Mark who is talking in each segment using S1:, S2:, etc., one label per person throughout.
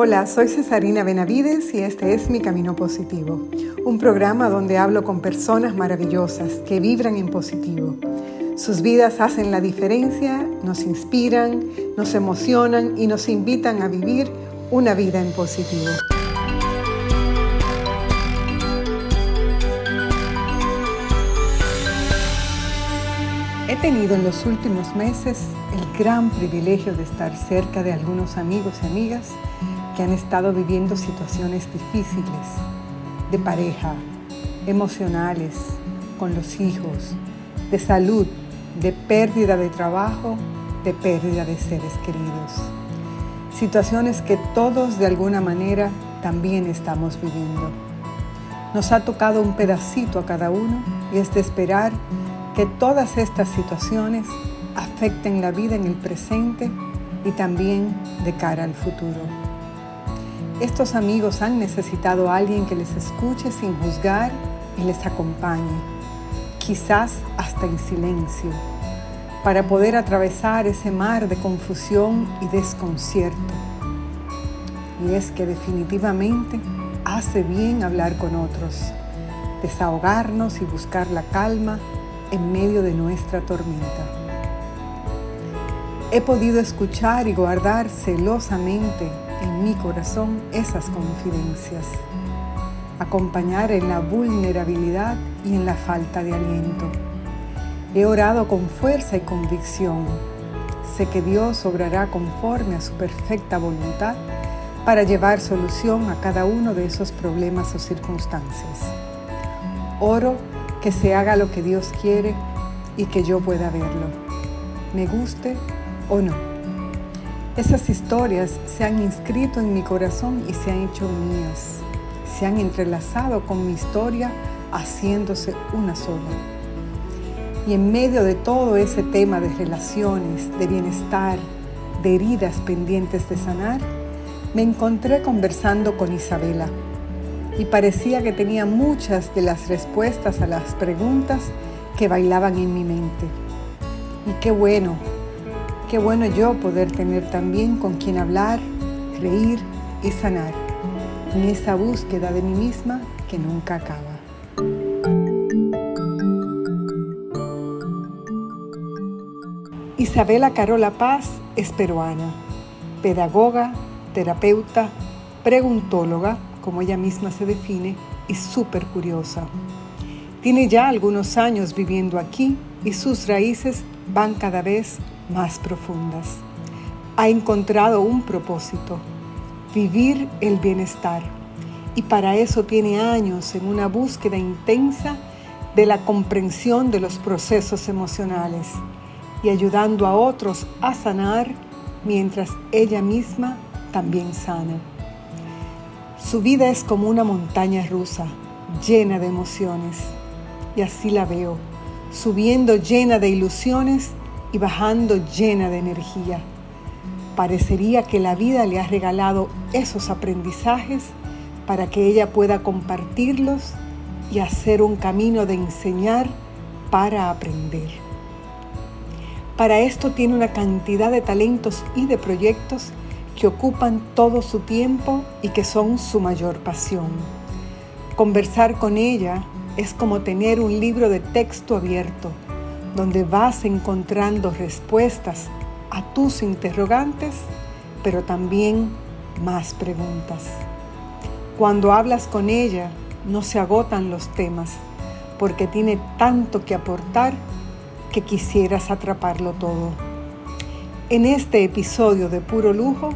S1: Hola, soy Cesarina Benavides y este es Mi Camino Positivo, un programa donde hablo con personas maravillosas que vibran en positivo. Sus vidas hacen la diferencia, nos inspiran, nos emocionan y nos invitan a vivir una vida en positivo. He tenido en los últimos meses el gran privilegio de estar cerca de algunos amigos y amigas que han estado viviendo situaciones difíciles de pareja, emocionales, con los hijos, de salud, de pérdida de trabajo, de pérdida de seres queridos. Situaciones que todos de alguna manera también estamos viviendo. Nos ha tocado un pedacito a cada uno y es de esperar que todas estas situaciones afecten la vida en el presente y también de cara al futuro. Estos amigos han necesitado a alguien que les escuche sin juzgar y les acompañe, quizás hasta en silencio, para poder atravesar ese mar de confusión y desconcierto. Y es que definitivamente hace bien hablar con otros, desahogarnos y buscar la calma en medio de nuestra tormenta. He podido escuchar y guardar celosamente en mi corazón esas confidencias. Acompañar en la vulnerabilidad y en la falta de aliento. He orado con fuerza y convicción. Sé que Dios obrará conforme a su perfecta voluntad para llevar solución a cada uno de esos problemas o circunstancias. Oro que se haga lo que Dios quiere y que yo pueda verlo, me guste o no. Esas historias se han inscrito en mi corazón y se han hecho mías. Se han entrelazado con mi historia haciéndose una sola. Y en medio de todo ese tema de relaciones, de bienestar, de heridas pendientes de sanar, me encontré conversando con Isabela y parecía que tenía muchas de las respuestas a las preguntas que bailaban en mi mente. Y qué bueno Qué bueno yo poder tener también con quien hablar, reír y sanar en esa búsqueda de mí misma que nunca acaba. Isabela Carola Paz es peruana, pedagoga, terapeuta, preguntóloga, como ella misma se define, y súper curiosa. Tiene ya algunos años viviendo aquí y sus raíces van cada vez más profundas. Ha encontrado un propósito, vivir el bienestar. Y para eso tiene años en una búsqueda intensa de la comprensión de los procesos emocionales y ayudando a otros a sanar mientras ella misma también sana. Su vida es como una montaña rusa, llena de emociones. Y así la veo, subiendo llena de ilusiones y bajando llena de energía. Parecería que la vida le ha regalado esos aprendizajes para que ella pueda compartirlos y hacer un camino de enseñar para aprender. Para esto tiene una cantidad de talentos y de proyectos que ocupan todo su tiempo y que son su mayor pasión. Conversar con ella es como tener un libro de texto abierto donde vas encontrando respuestas a tus interrogantes, pero también más preguntas. Cuando hablas con ella, no se agotan los temas, porque tiene tanto que aportar que quisieras atraparlo todo. En este episodio de Puro Lujo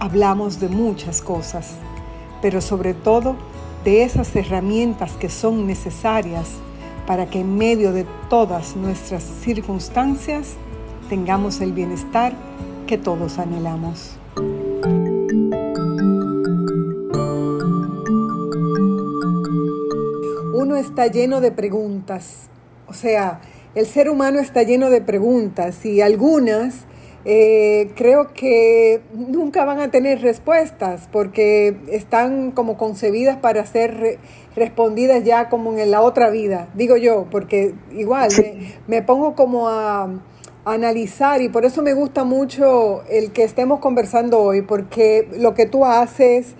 S1: hablamos de muchas cosas, pero sobre todo de esas herramientas que son necesarias para que en medio de todas nuestras circunstancias tengamos el bienestar que todos anhelamos. Uno está lleno de preguntas, o sea, el ser humano está lleno de preguntas y algunas eh, creo que nunca van a tener respuestas porque están como concebidas para ser respondidas ya como en la otra vida, digo yo, porque igual me, pongo como a, analizar y por eso me gusta mucho el que estemos conversando hoy, porque lo que tú haces,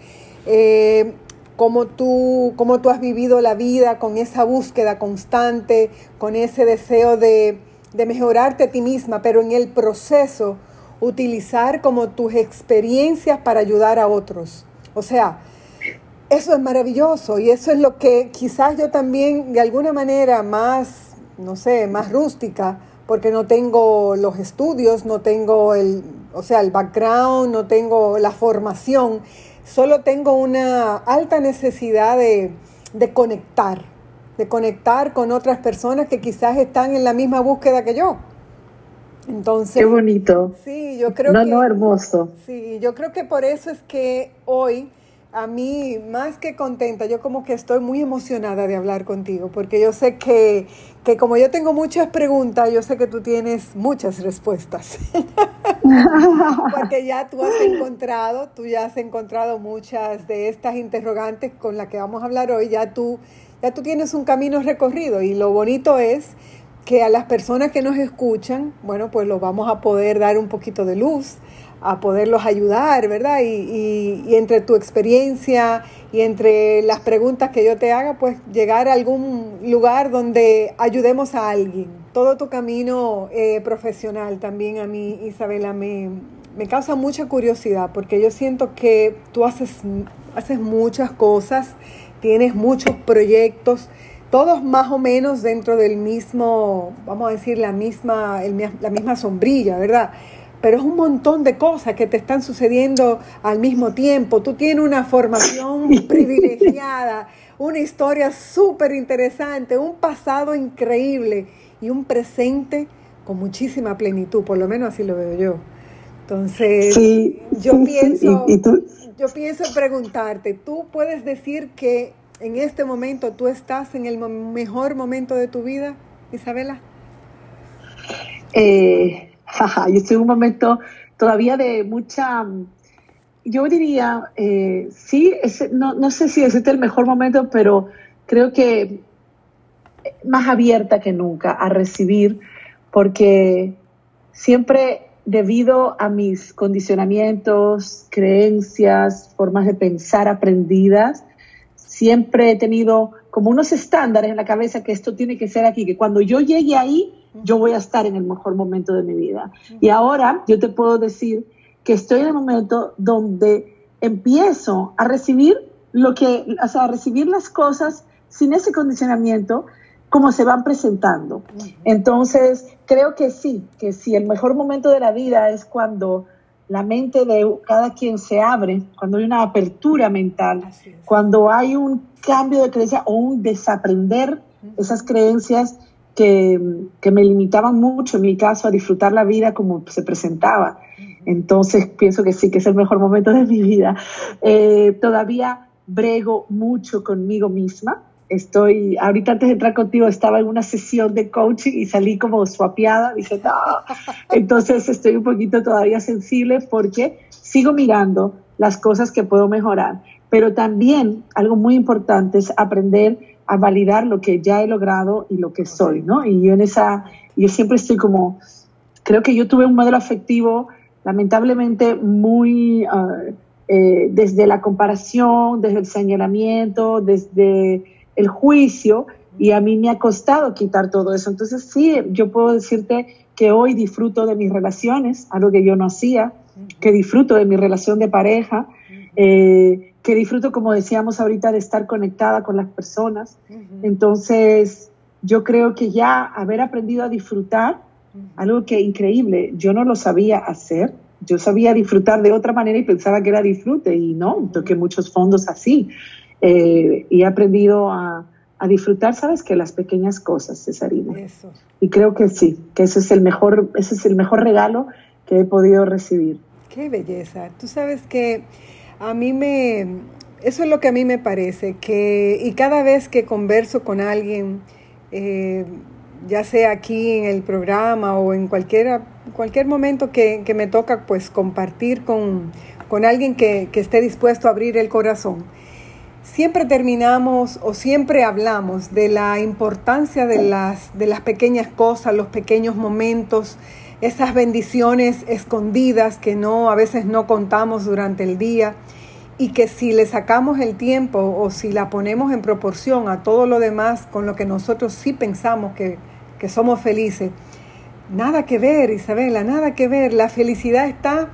S1: eh, cómo, tú, cómo tú has vivido la vida con esa búsqueda constante, con ese deseo de, de mejorarte a ti misma, pero en el proceso utilizar como tus experiencias para ayudar a otros. O sea, eso es maravilloso y eso es lo que quizás yo también de alguna manera más, no sé, más rústica, porque no tengo los estudios, no tengo el, o sea, el background, no tengo la formación, solo tengo una alta necesidad de, de conectar, de conectar con otras personas que quizás están en la misma búsqueda que yo.
S2: Entonces, qué bonito.
S1: Sí, yo creo
S2: no, No, hermoso.
S1: Sí, yo creo que por eso es que hoy a mí, más que contenta, yo como que estoy muy emocionada de hablar contigo, porque yo sé que, que como yo tengo muchas preguntas, yo sé que tú tienes muchas respuestas. porque ya tú has encontrado, tú ya has encontrado muchas de estas interrogantes con las que vamos a hablar hoy, ya tú, ya tú tienes un camino recorrido y lo bonito es que a las personas que nos escuchan, bueno, pues lo vamos a poder dar un poquito de luz a poderlos ayudar, ¿verdad? Y, entre tu experiencia y entre las preguntas que yo te haga, pues llegar a algún lugar donde ayudemos a alguien. Todo tu camino eh, profesional también a mí, Isabela, me, me, causa mucha curiosidad porque yo siento que tú haces, haces muchas cosas, tienes muchos proyectos, todos más o menos dentro del mismo, vamos a decir, la misma, la misma sombrilla, ¿verdad? pero es un montón de cosas que te están sucediendo al mismo tiempo. Tú tienes una formación privilegiada, una historia súper interesante, un pasado increíble y un presente con muchísima plenitud, por lo menos así lo veo yo. Entonces, yo, pienso, yo pienso preguntarte, ¿tú puedes decir que en este momento tú estás en el mejor momento de tu vida, Isabela?
S2: Eh, yo estoy en un momento todavía de mucha, yo diría, eh, sí, no, no, sé si es el mejor momento, pero creo que más abierta que nunca a recibir, porque siempre debido a mis condicionamientos, creencias, formas de pensar aprendidas, siempre he tenido como unos estándares en la cabeza que esto tiene que ser aquí, que cuando yo llegue ahí, yo voy a estar en el mejor momento de mi vida. Y ahora yo te puedo decir que estoy en el momento donde empiezo a recibir lo que, o sea, a recibir las cosas sin ese condicionamiento como se van presentando. Entonces, creo que sí, que sí, el mejor momento de la vida es cuando la mente de cada quien se abre, cuando hay una apertura mental, cuando hay un cambio de creencia o un desaprender esas creencias que, me limitaban mucho, en mi caso, a disfrutar la vida como se presentaba. Entonces pienso que sí, que es el mejor momento de mi vida. Eh, todavía brego mucho conmigo misma. Estoy, ahorita antes de entrar contigo estaba en una sesión de coaching y salí como suapiada, dije, no. Entonces estoy un poquito todavía sensible porque sigo mirando las cosas que puedo mejorar. Pero también algo muy importante es aprender a validar lo que ya he logrado y lo que soy, ¿no? Y yo en esa, yo siempre estoy como, creo que yo tuve un modelo afectivo lamentablemente muy ah, eh, desde la comparación, desde el señalamiento, desde el juicio, y a mí me ha costado quitar todo eso. Entonces sí, yo puedo decirte que hoy disfruto de mis relaciones, algo que yo no hacía, que disfruto de mi relación de pareja, eh, que disfruto, como decíamos ahorita, de estar conectada con las personas. Entonces, yo creo que ya haber aprendido a disfrutar, algo que increíble, yo no lo sabía hacer, yo sabía disfrutar de otra manera y pensaba que era disfrute y no, toqué muchos fondos así. Eh, y he aprendido a, a, disfrutar, ¿sabes? Que las pequeñas cosas, Cesarina. Eso. Y creo que sí, que ese es el mejor, ese es el mejor regalo que he podido recibir.
S1: Qué belleza. Tú sabes que a mí me, eso es lo que a mí me parece, que, y cada vez que converso con alguien, eh, ya sea aquí en el programa o en cualquier, cualquier momento que, me toca pues compartir con, alguien que, que, esté dispuesto a abrir el corazón, siempre terminamos o siempre hablamos de la importancia de las, de las pequeñas cosas, los pequeños momentos, esas bendiciones escondidas que no a veces no contamos durante el día y que si le sacamos el tiempo o si la ponemos en proporción a todo lo demás con lo que nosotros sí pensamos que, que somos felices, nada que ver, Isabela, nada que ver. La felicidad está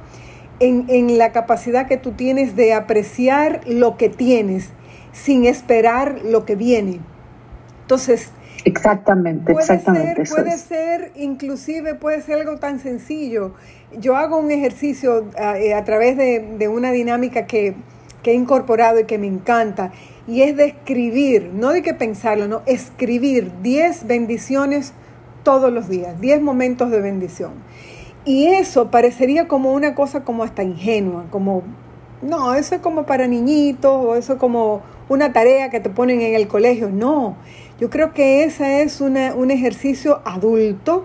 S1: en, en la capacidad que tú tienes de apreciar lo que tienes sin esperar lo que viene. Entonces,
S2: Exactamente,
S1: puede
S2: exactamente.
S1: Ser, puede ser, inclusive puede ser algo tan sencillo. Yo hago un ejercicio a, eh, a través de, de, una dinámica que, que, he incorporado y que me encanta, y es de escribir, no de que pensarlo, no, escribir 10 bendiciones todos los días, 10 momentos de bendición. Y eso parecería como una cosa como hasta ingenua, como, no, eso es como para niñitos, o eso es como una tarea que te ponen en el colegio. No, yo creo que ese es una, un ejercicio adulto,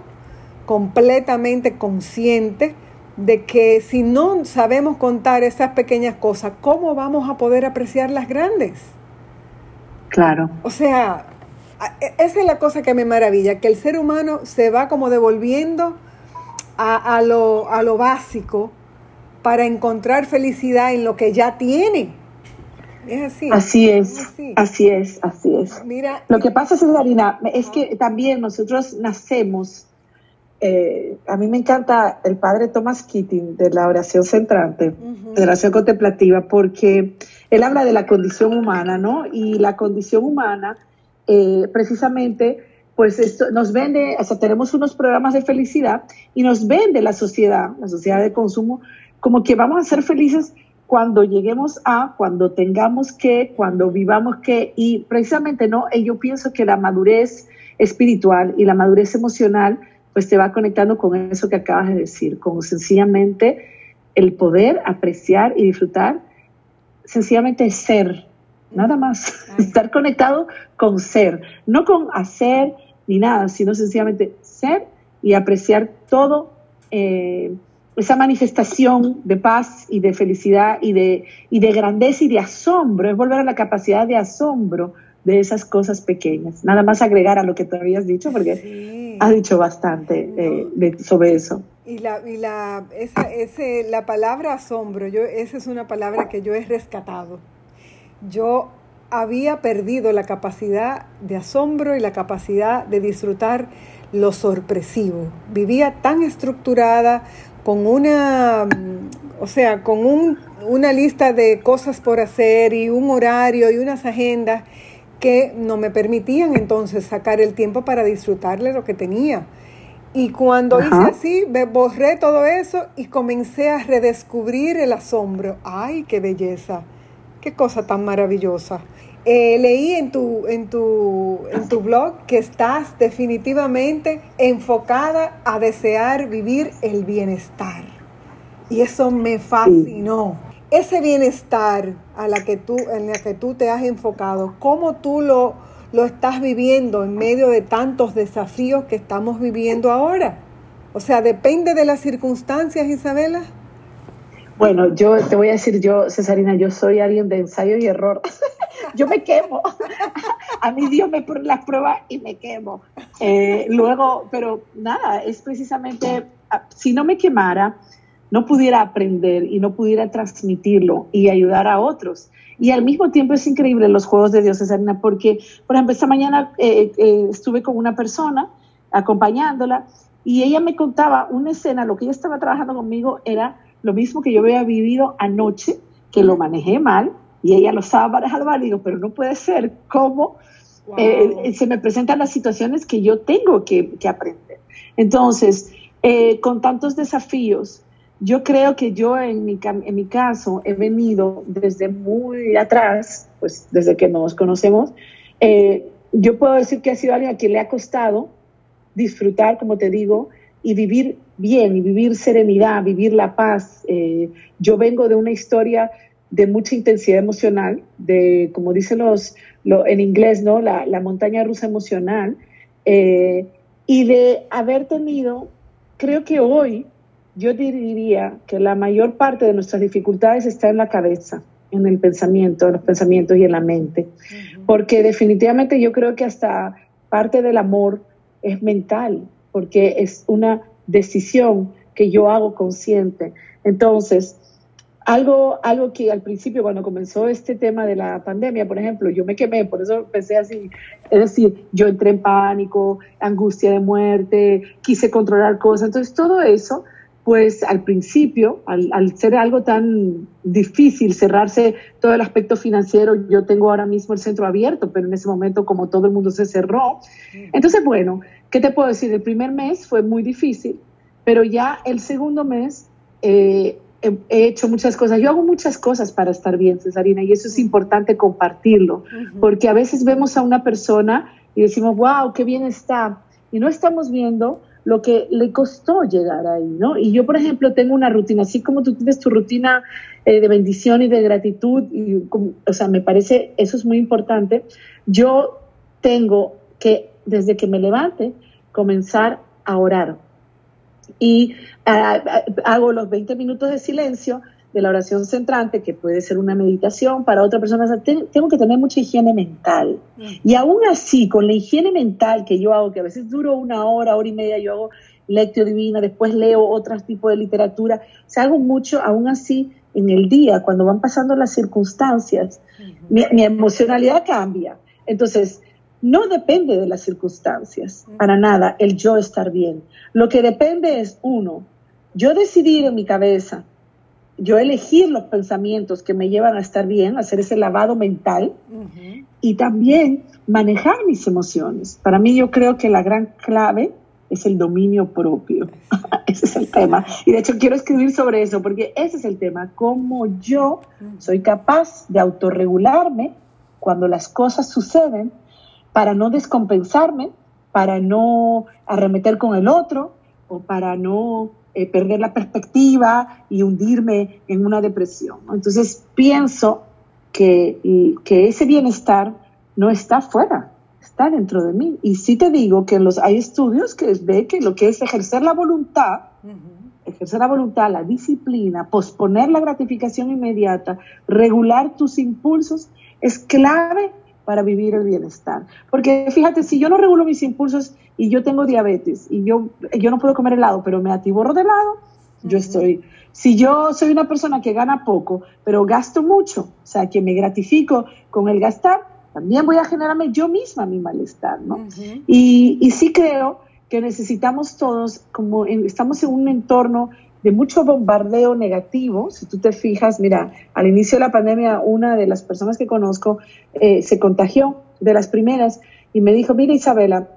S1: completamente consciente, de que si no sabemos contar esas pequeñas cosas, ¿cómo vamos a poder apreciar las grandes?
S2: Claro.
S1: O sea, e, esa es la cosa que me maravilla, que el ser humano se va como devolviendo a, a, lo, a lo básico para encontrar felicidad en lo que ya tiene. Es así.
S2: Así es, así. así es, así es. Mira, lo que pasa, Cesarina, es que también nosotros nacemos, eh, a mí me encanta el padre Thomas Keating de la oración centrante, uh -huh. de la oración contemplativa, porque él habla de la condición humana, ¿no? Y la condición humana, eh, precisamente, pues esto nos vende, o sea, tenemos unos programas de felicidad y nos vende la sociedad, la sociedad de consumo, como que vamos a ser felices cuando lleguemos a, cuando tengamos que, cuando vivamos que, y precisamente no, yo pienso que la madurez espiritual y la madurez emocional, pues te va conectando con eso que acabas de decir, con sencillamente el poder apreciar y disfrutar, sencillamente ser, nada más, estar conectado con ser, no con hacer ni nada, sino sencillamente ser y apreciar todo. Eh, esa manifestación de paz y de felicidad y de, y de grandeza y de asombro, es volver a la capacidad de asombro de esas cosas pequeñas. Nada más agregar a lo que tú habías dicho, porque sí. has dicho bastante eh, de, sobre eso.
S1: Y la, y la, esa, ese, la palabra asombro, yo, esa es una palabra que yo he rescatado. Yo había perdido la capacidad de asombro y la capacidad de disfrutar lo sorpresivo. Vivía tan estructurada, con una, o sea, con un, una lista de cosas por hacer y un horario y unas agendas que no me permitían entonces sacar el tiempo para disfrutarle lo que tenía. Y cuando Ajá. hice así, me borré todo eso y comencé a redescubrir el asombro. ¡Ay, qué belleza! ¡Qué cosa tan maravillosa! Eh, leí en tu, en, tu, en tu blog que estás definitivamente enfocada a desear vivir el bienestar. Y eso me fascinó. Ese bienestar a la que tú, en la que tú te has enfocado, ¿cómo tú lo, lo estás viviendo en medio de tantos desafíos que estamos viviendo ahora? O sea, depende de las circunstancias, Isabela.
S2: Bueno, yo te voy a decir, yo, Cesarina, yo soy alguien de ensayo y error. yo me quemo. A mí Dios me pone las pruebas y me quemo. Eh, luego, pero nada, es precisamente, si no me quemara, no pudiera aprender y no pudiera transmitirlo y ayudar a otros. Y al mismo tiempo es increíble los juegos de Dios, Cesarina, porque, por ejemplo, esta mañana eh, eh, estuve con una persona acompañándola y ella me contaba una escena, lo que ella estaba trabajando conmigo era lo mismo que yo había vivido anoche, que lo manejé mal, y ella lo estaba manejando mal, digo, pero no puede ser, ¿cómo wow. eh, se me presentan las situaciones que yo tengo que, que aprender? Entonces, eh, con tantos desafíos, yo creo que yo en mi, en mi caso he venido desde muy atrás, pues desde que nos conocemos, eh, yo puedo decir que ha sido alguien a quien le ha costado disfrutar, como te digo, y vivir bien, y vivir serenidad, vivir la paz. Eh, yo vengo de una historia de mucha intensidad emocional, de, como dicen los, lo, en inglés, ¿no? La, la, montaña rusa emocional, eh, y de haber tenido, creo que hoy, yo diría que la mayor parte de nuestras dificultades está en la cabeza, en el pensamiento, en los pensamientos y en la mente. Uh -huh. Porque definitivamente yo creo que hasta parte del amor es mental, porque es una decisión que yo hago consciente. Entonces, algo, algo que al principio, cuando comenzó este tema de la pandemia, por ejemplo, yo me quemé, por eso pensé así. Es decir, yo entré en pánico, angustia de muerte, quise controlar cosas. Entonces, todo eso, pues al principio, al, al ser algo tan difícil cerrarse todo el aspecto financiero, yo tengo ahora mismo el centro abierto, pero en ese momento, como todo el mundo se cerró. Entonces, bueno, ¿qué te puedo decir? El primer mes fue muy difícil, pero ya el segundo mes. Eh, he hecho muchas cosas. Yo hago muchas cosas para estar bien, Cesarina, y eso es importante compartirlo, porque a veces vemos a una persona y decimos, wow, qué bien está, y no estamos viendo lo que le costó llegar ahí, ¿no? Y yo, por ejemplo, tengo una rutina, así como tú tienes tu rutina eh, de bendición y de gratitud, y, o sea, me parece, eso es muy importante, yo tengo que, desde que me levante, comenzar a orar y ah, ah, hago los 20 minutos de silencio de la oración centrante, que puede ser una meditación para otra persona. tengo que tener mucha higiene mental. Y aún así, con la higiene mental que yo hago, que a veces duro una hora, hora y media, yo hago lectio divina, después leo otro tipo de literatura, o sea, hago mucho, aún así, en el día, cuando van pasando las circunstancias, mi emocionalidad cambia. Entonces, no depende de las circunstancias, para nada, el yo estar bien. Lo que depende es, uno, yo decidir en mi cabeza, yo elegir los pensamientos que me llevan a estar bien, hacer ese lavado mental y también manejar mis emociones. Para mí yo creo que la gran clave es el dominio propio. ese es el tema. Y de hecho quiero escribir sobre eso porque ese es el tema, cómo yo soy capaz de autorregularme cuando las cosas suceden para no descompensarme, para no arremeter con el otro o para no eh, perder la perspectiva y hundirme en una depresión. Entonces pienso que, que ese bienestar no está fuera, está dentro de mí. Y sí te digo que los, hay estudios que ve que lo que es ejercer la voluntad, ejercer la voluntad, la disciplina, posponer la gratificación inmediata, regular tus impulsos, es clave para vivir el bienestar. Porque fíjate, si yo no regulo mis impulsos y yo tengo diabetes y yo, yo no puedo comer helado, pero me atiborro de helado, yo estoy. Si yo soy una persona que gana poco, pero gasto mucho, o sea, que me gratifico con el gastar, también voy a generarme yo misma mi malestar, ¿no? y, y sí creo que necesitamos todos, como estamos en un entorno de mucho bombardeo negativo. Si tú te fijas, mira, al inicio de la pandemia, una de las personas que conozco eh, se contagió de las primeras y me dijo, mira Isabela,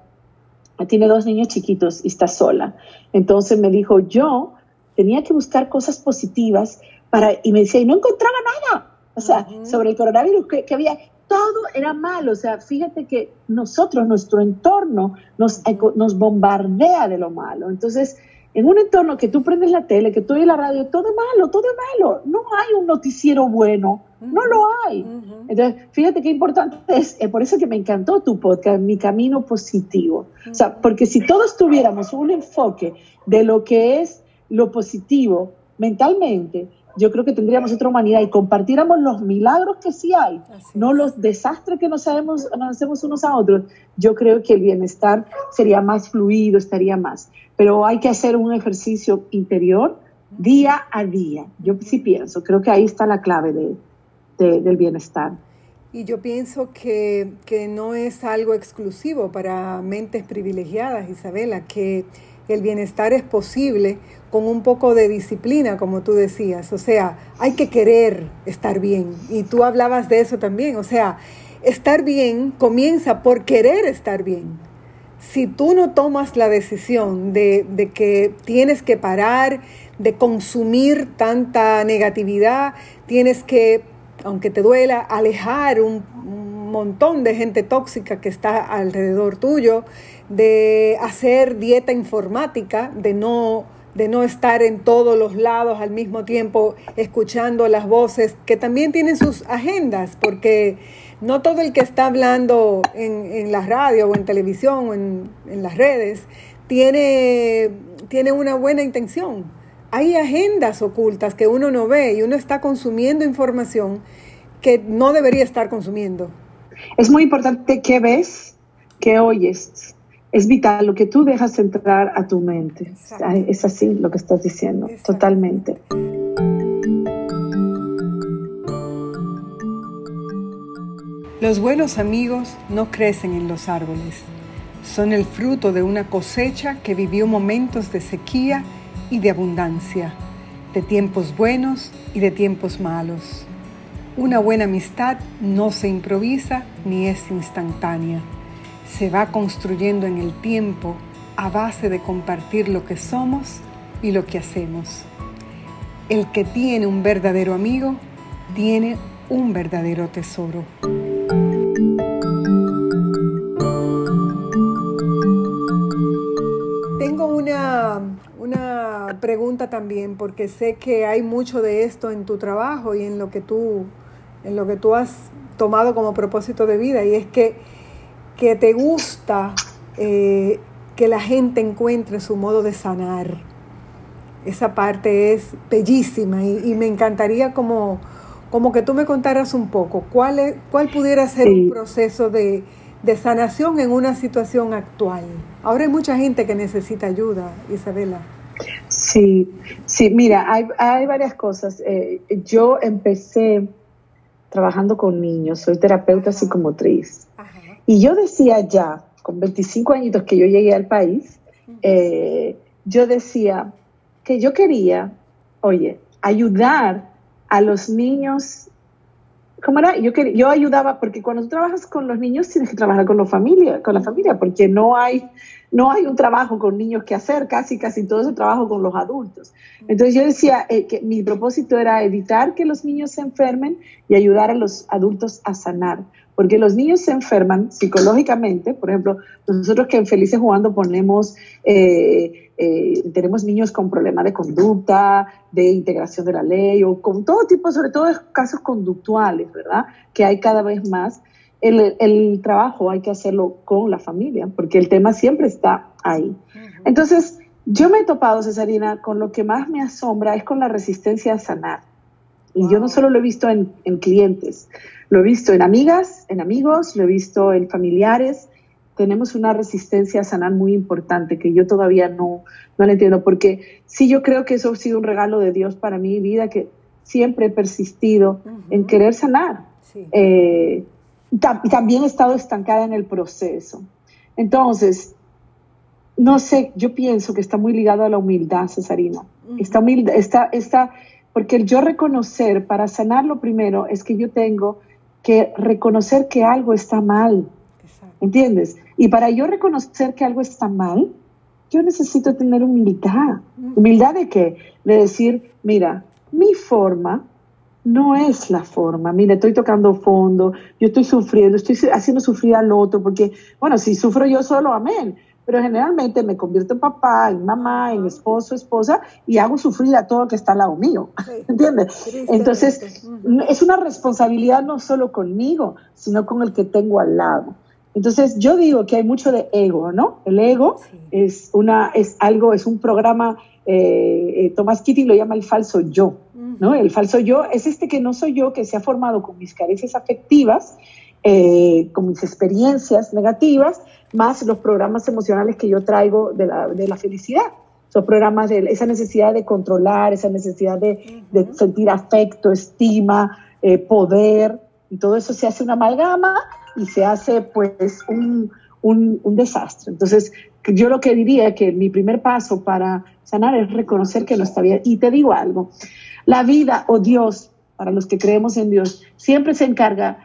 S2: tiene dos niños chiquitos y está sola. Entonces me dijo, yo tenía que buscar cosas positivas para, y me decía, y no encontraba nada. O sea, sobre el coronavirus que, había, todo era malo. O sea, fíjate que nosotros, nuestro entorno, nos, nos bombardea de lo malo. Entonces, en un entorno que tú prendes la tele, que tú oyes la radio, todo es malo, todo es malo. No hay un noticiero bueno, no lo hay. Entonces, fíjate qué importante es, eh, por eso que me encantó tu podcast, Mi Camino Positivo. O sea, porque si todos tuviéramos un enfoque de lo que es lo positivo mentalmente, yo creo que tendríamos otra humanidad y compartiéramos los milagros que sí hay, no los desastres que nos, sabemos, nos hacemos unos a otros, yo creo que el bienestar sería más fluido, estaría más. Pero hay que hacer un ejercicio interior día a día. Yo sí pienso, creo que ahí está la clave de, del bienestar.
S1: Y yo pienso que, que no es algo exclusivo para mentes privilegiadas, Isabela, que el bienestar es posible con un poco de disciplina, como tú decías. O sea, hay que querer estar bien. Y tú hablabas de eso también. O sea, estar bien comienza por querer estar bien. Si tú no tomas la decisión de, que tienes que parar de consumir tanta negatividad, tienes que, aunque te duela, alejar un, un montón de gente tóxica que está alrededor tuyo, de hacer dieta informática, de no de no estar en todos los lados al mismo tiempo escuchando las voces que también tienen sus agendas, porque no todo el que está hablando en, la radio o en televisión o en, las redes tiene, tiene una buena intención. Hay agendas ocultas que uno no ve y uno está consumiendo información que no debería estar consumiendo.
S2: Es muy importante qué ves, qué oyes es vital lo que tú dejas entrar a tu mente. Es así lo que estás diciendo, totalmente.
S1: Los buenos amigos no crecen en los árboles, son el fruto de una cosecha que vivió momentos de sequía y de abundancia, de tiempos buenos y de tiempos malos. Una buena amistad no se improvisa ni es instantánea. Se va construyendo en el tiempo a base de compartir lo que somos y lo que hacemos. El que tiene un verdadero amigo tiene un verdadero tesoro. Tengo una, una pregunta también, porque sé que hay mucho de esto en tu trabajo y en lo que tú, en lo que tú has tomado como propósito de vida, y es que, que te gusta eh, que la gente encuentre su modo de sanar. Esa parte es bellísima y, me encantaría como, como que tú me contaras un poco cuál, es, cuál pudiera ser un proceso de, de sanación en una situación actual. Ahora hay mucha gente que necesita ayuda, Isabela.
S2: Sí, sí, mira, hay, hay varias cosas. Eh, yo empecé trabajando con niños, soy terapeuta psicomotriz. Y yo decía ya, con 25 añitos que yo llegué al país, eh, yo decía que yo quería, oye, ayudar a los niños ¿cómo era? Yo, yo ayudaba, porque cuando tú trabajas con los niños tienes que trabajar con la familia, con la familia, porque no hay, no hay un trabajo con niños que hacer, casi, casi todo ese trabajo con los adultos. Entonces yo decía eh, que mi propósito era evitar que los niños se enfermen y ayudar a los adultos a sanar porque los niños se enferman psicológicamente, por ejemplo, nosotros que en Felices Jugando ponemos, eh, eh, tenemos niños con problemas de conducta, de integración de la ley, o con todo tipo, sobre todo casos conductuales, ¿verdad? Que hay cada vez más. El, el trabajo hay que hacerlo con la familia, porque el tema siempre está ahí. Entonces, yo me he topado, Cesarina, con lo que más me asombra es con la resistencia a sanar. Y yo no solo lo he visto en, en clientes, lo he visto en amigas, en amigos, lo he visto en familiares. Tenemos una resistencia a sanar muy importante que yo todavía no, no la entiendo, porque sí yo creo que eso ha sido un regalo de Dios para mi vida, que siempre he persistido en querer sanar. Eh, y también he estado estancada en el proceso. Entonces, no sé, yo pienso que está muy ligado a la humildad, Cesarina. Está, humilde, está, está, porque el yo reconocer, para sanar lo primero, es que yo tengo que reconocer que algo está mal. ¿Entiendes? Y para yo reconocer que algo está mal, yo necesito tener humildad. ¿Humildad de qué? De decir, mira, mi forma no es la forma. Mira, estoy tocando fondo, yo estoy sufriendo, estoy haciendo sufrir al otro, porque, bueno, si sufro yo solo, amén pero generalmente me convierto en papá, en mamá, en esposo, esposa y hago sufrir a todo el que está al lado mío, ¿entiendes? Entonces, es una responsabilidad no solo conmigo, sino con el que tengo al lado. Entonces, yo digo que hay mucho de ego, ¿no? El ego es, una, es algo, es un programa, eh, eh, Thomas Kitty lo llama el falso yo, ¿no? El falso yo es este que no soy yo, que se ha formado con mis carencias afectivas, eh, con mis experiencias negativas, más los programas emocionales que yo traigo de la, de la felicidad. Son programas de esa necesidad de controlar, esa necesidad de, de sentir afecto, estima, eh, poder, y todo eso se hace una amalgama y se hace pues un, un, un desastre. Entonces, yo lo que diría que mi primer paso para sanar es reconocer que no está bien. Y te digo algo, la vida o Dios, para los que creemos en Dios, siempre se encarga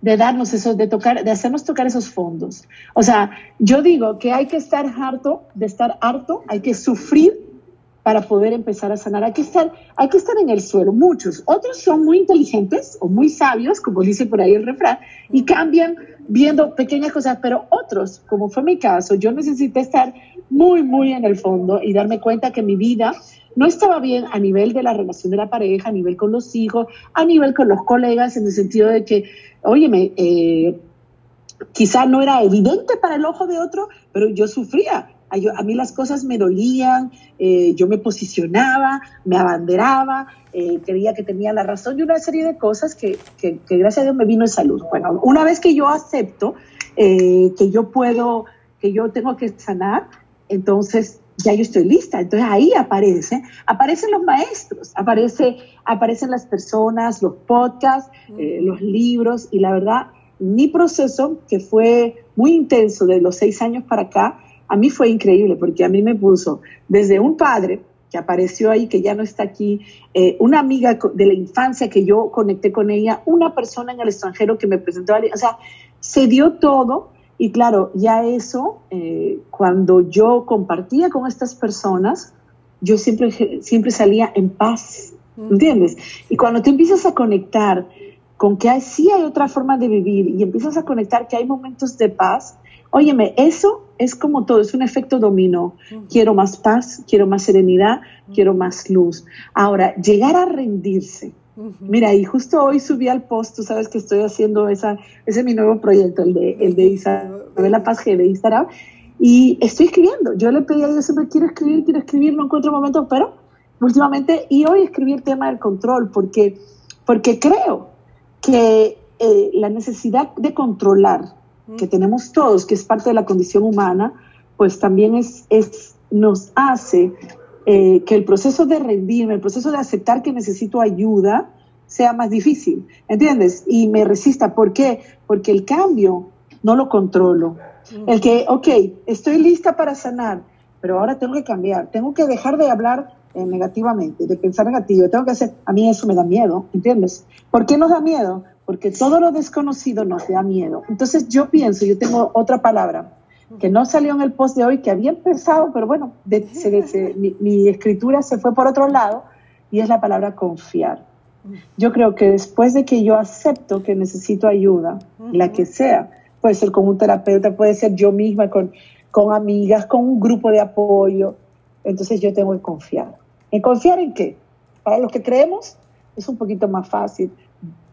S2: de darnos eso, de tocar, de hacernos tocar esos fondos. O sea, yo digo que hay que estar harto, de estar harto, hay que sufrir para poder empezar a sanar. Hay que estar, hay que estar en el suelo, muchos. Otros son muy inteligentes o muy sabios, como dice por ahí el refrán, y cambian viendo pequeñas cosas, pero otros, como fue mi caso, yo necesité estar muy, muy en el fondo y darme cuenta que mi vida no estaba bien a nivel de la relación de la pareja, a nivel con los hijos, a nivel con los colegas, en el sentido de que, óyeme, eh, quizá no era evidente para el ojo de otro, pero yo sufría. A, mí las cosas me dolían, eh, yo me posicionaba, me abanderaba, eh, creía que tenía la razón y una serie de cosas que, gracias a Dios me vino en salud. Bueno, una vez que yo acepto que yo puedo que yo tengo que sanar, entonces ya yo estoy lista. Entonces ahí aparece, aparecen los maestros, aparece, aparecen las personas, los podcasts, eh, los libros y la verdad, mi proceso, que fue muy intenso de los seis años para acá, a mí fue increíble porque a mí me puso desde un padre que apareció ahí, que ya no está aquí, eh, una amiga de la infancia que yo conecté con ella, una persona en el extranjero que me presentó, o sea, se dio todo y claro, ya eso, eh, cuando yo compartía con estas personas, yo siempre, siempre salía en paz, ¿entiendes? Y cuando te empiezas a conectar con que sí hay otra forma de vivir y empiezas a conectar que hay momentos de paz, óyeme, eso es como todo, es un efecto dominó. Quiero más paz, quiero más serenidad, quiero más luz. Ahora, llegar a rendirse. Mira, y justo hoy subí al post, tú sabes que estoy haciendo esa, ese es mi nuevo proyecto, el de, el de Isabela Paz G de Instagram, y estoy escribiendo. Yo le pedí a Dios siempre, quiero escribir, quiero escribir, no encuentro momento, pero últimamente, y hoy escribí el tema del control, porque, porque creo que eh, la necesidad de controlar que tenemos todos, que es parte de la condición humana, pues también es, es nos hace eh, que el proceso de rendirme, el proceso de aceptar que necesito ayuda, sea más difícil, ¿entiendes? Y me resista. ¿Por qué? Porque el cambio no lo controlo. El que, ok, estoy lista para sanar, pero ahora tengo que cambiar, tengo que dejar de hablar eh, negativamente, de pensar negativo, tengo que hacer, a mí eso me da miedo, ¿entiendes? ¿Por qué nos da miedo? Porque todo lo desconocido nos da miedo. Entonces yo pienso, yo tengo otra palabra que no salió en el post de hoy, que había empezado, pero bueno, mi, escritura se fue por otro lado, y es la palabra confiar. Yo creo que después de que yo acepto que necesito ayuda, la que sea, puede ser con un terapeuta, puede ser yo misma, con, con amigas, con un grupo de apoyo, entonces yo tengo que confiar. ¿En confiar en qué? Para los que creemos es un poquito más fácil,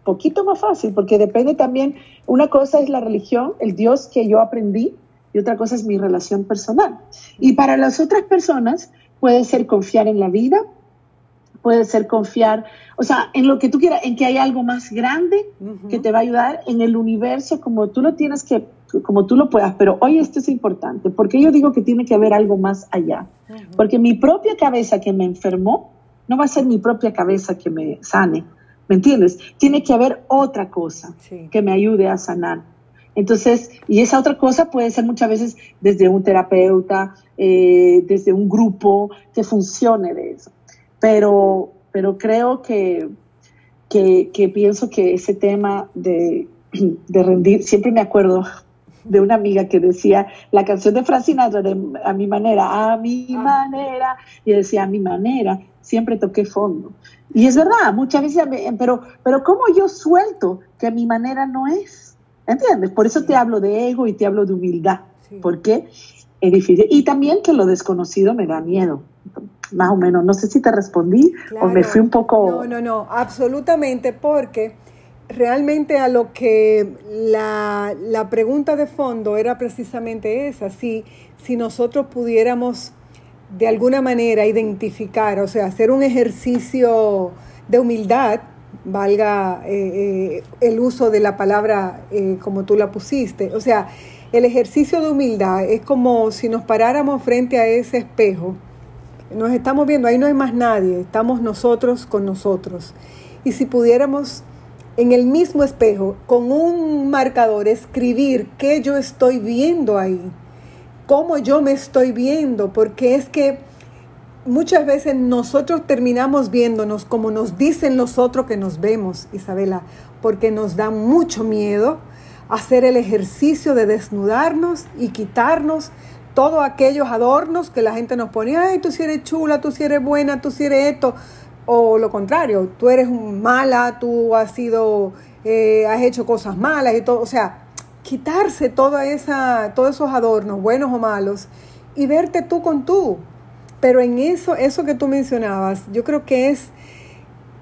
S2: poquito más fácil, porque depende también, una cosa es la religión, el Dios que yo aprendí, y otra cosa es mi relación personal. Y para las otras personas puede ser confiar en la vida, puede ser confiar, o sea, en lo que tú quieras, en que hay algo más grande que te va a ayudar en el universo como tú lo tienes que como tú lo puedas, pero hoy esto es importante, porque yo digo que tiene que haber algo más allá, porque mi propia cabeza que me enfermó no va a ser mi propia cabeza que me sane, ¿me entiendes? Tiene que haber otra cosa que me ayude a sanar. Entonces, y esa otra cosa puede ser muchas veces desde un terapeuta, eh, desde un grupo que funcione de eso. Pero, pero creo que, que, que pienso que ese tema de, de rendir, siempre me acuerdo de una amiga que decía la canción de Frank Sinatra de a mi manera, a mi ah. manera, y decía a mi manera, siempre toqué fondo. Y es verdad, muchas veces, pero, pero ¿cómo yo suelto que mi manera no es? ¿Entiendes? Por eso te hablo de ego y te hablo de humildad, porque es difícil. Y también que lo desconocido me da miedo más o menos. No sé si te respondí o me fui un poco...
S1: No, no, no, absolutamente, porque realmente a lo que la, pregunta de fondo era precisamente esa, si, si nosotros pudiéramos de alguna manera identificar, o sea, hacer un ejercicio de humildad, valga eh, eh, el uso de la palabra eh, como tú la pusiste, o sea, el ejercicio de humildad es como si nos paráramos frente a ese espejo, nos estamos viendo, ahí no hay más nadie, estamos nosotros con nosotros. Y si pudiéramos en el mismo espejo, con un marcador, escribir qué yo estoy viendo ahí, cómo yo me estoy viendo, porque es que muchas veces nosotros terminamos viéndonos como nos dicen los otros que nos vemos, Isabela, porque nos da mucho miedo hacer el ejercicio de desnudarnos y quitarnos todos aquellos adornos que la gente nos pone, ay, tú si eres chula, tú si eres buena, tú si eres esto o lo contrario, tú eres mala, tú has sido, eh, has hecho cosas malas y todo, o sea, quitarse toda esa, todos esos adornos, buenos o malos, y verte tú con tú. Pero en eso, eso que tú mencionabas, yo creo que es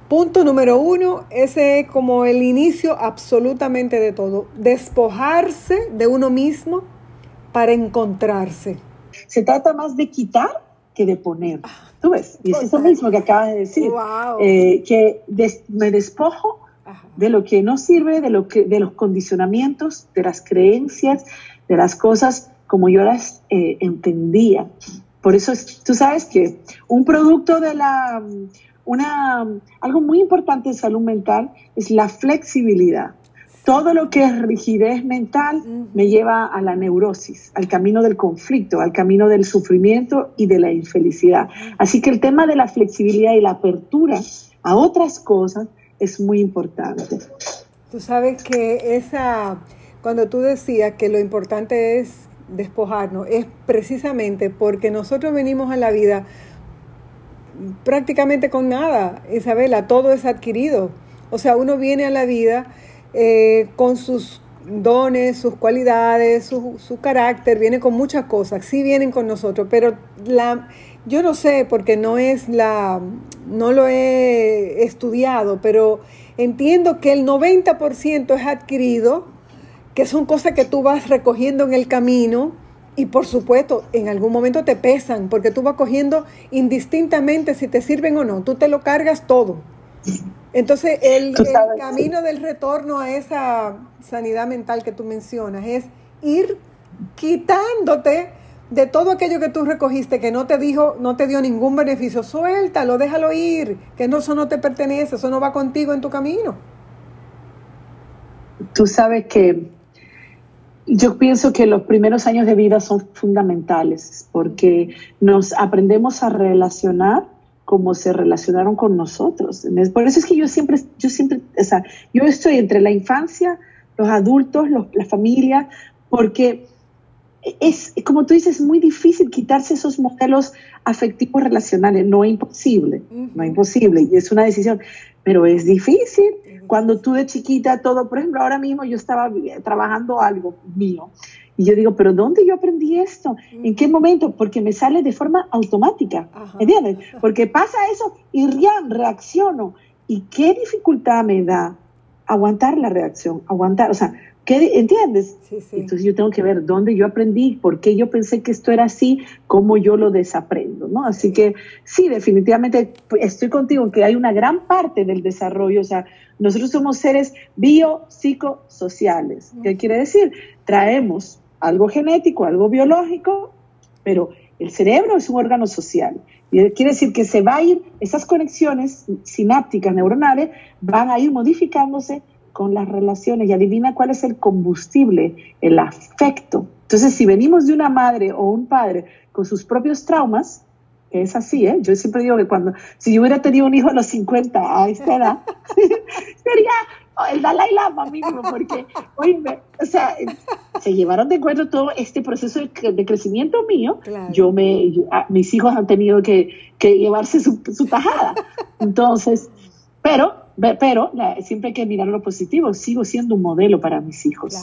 S1: punto número uno, ese es como el inicio absolutamente de todo, despojarse de uno mismo para encontrarse.
S2: Se trata más de quitar que de poner. Tú ves, y es eso mismo que acabas de decir, eh, que me despojo de lo que no sirve, de, lo que, de los condicionamientos, de las creencias, de las cosas como yo las eh, entendía. Por eso tú sabes que un producto de la, una, algo muy importante de salud mental es la flexibilidad. Todo lo que es rigidez mental me lleva a la neurosis, al camino del conflicto, al camino del sufrimiento y de la infelicidad. Así que el tema de la flexibilidad y la apertura a otras cosas es muy importante.
S1: Tú sabes que esa, cuando tú decías que lo importante es despojarnos, es precisamente porque nosotros venimos a la vida prácticamente con nada, Isabela, todo es adquirido. O sea, uno viene a la vida eh, con sus dones, sus cualidades, su, su, carácter, viene con muchas cosas, sí vienen con nosotros, pero la, yo no sé porque no es la, no lo he estudiado, pero entiendo que el 90% es adquirido, que son cosas que tú vas recogiendo en el camino y por supuesto en algún momento te pesan porque tú vas cogiendo indistintamente si te sirven o no, tú te lo cargas todo. Entonces, el, camino del retorno a esa sanidad mental que tú mencionas es ir quitándote de todo aquello que tú recogiste que no te dijo, no te dio ningún beneficio. Suéltalo, déjalo ir, que no, eso no te pertenece, eso no va contigo en tu camino.
S2: Tú sabes que yo pienso que los primeros años de vida son fundamentales porque nos aprendemos a relacionar como se relacionaron con nosotros. Por eso es que yo siempre, yo siempre, o sea, yo estoy entre la infancia, los adultos, la familia, porque es, como tú dices, muy difícil quitarse esos modelos afectivos relacionales. No es imposible, no es imposible, y es una decisión, pero es difícil. Cuando tú de chiquita, todo, por ejemplo, ahora mismo yo estaba trabajando algo mío y yo digo, pero ¿dónde yo aprendí esto? ¿En qué momento? Porque me sale de forma automática, ¿entiendes? Porque pasa eso y reacciono. ¿Y qué dificultad me da aguantar la reacción? Aguantar, o sea, ¿qué, ¿entiendes? Entonces yo tengo que ver dónde yo aprendí, por qué yo pensé que esto era así, cómo yo lo desaprendo, ¿no? Así que sí, definitivamente estoy contigo que hay una gran parte del desarrollo, o sea, nosotros somos seres biopsicosociales. ¿Qué quiere decir? Traemos algo genético, algo biológico, pero el cerebro es un órgano social. Y quiere decir que se va a ir, esas conexiones sinápticas neuronales van a ir modificándose con las relaciones y adivina cuál es el combustible, el afecto. Entonces, si venimos de una madre o un padre con sus propios traumas, que es así, ¿eh? Yo siempre digo que cuando, si yo hubiera tenido un hijo a los 50 a esta edad, sería el Dalai Lama mínimo, porque, oíme, o sea, se llevaron de acuerdo todo este proceso de, crecimiento mío. Yo me, mis hijos han tenido que, que llevarse su, su tajada. Entonces, pero pero siempre hay que mirar lo positivo. Sigo siendo un modelo para mis hijos.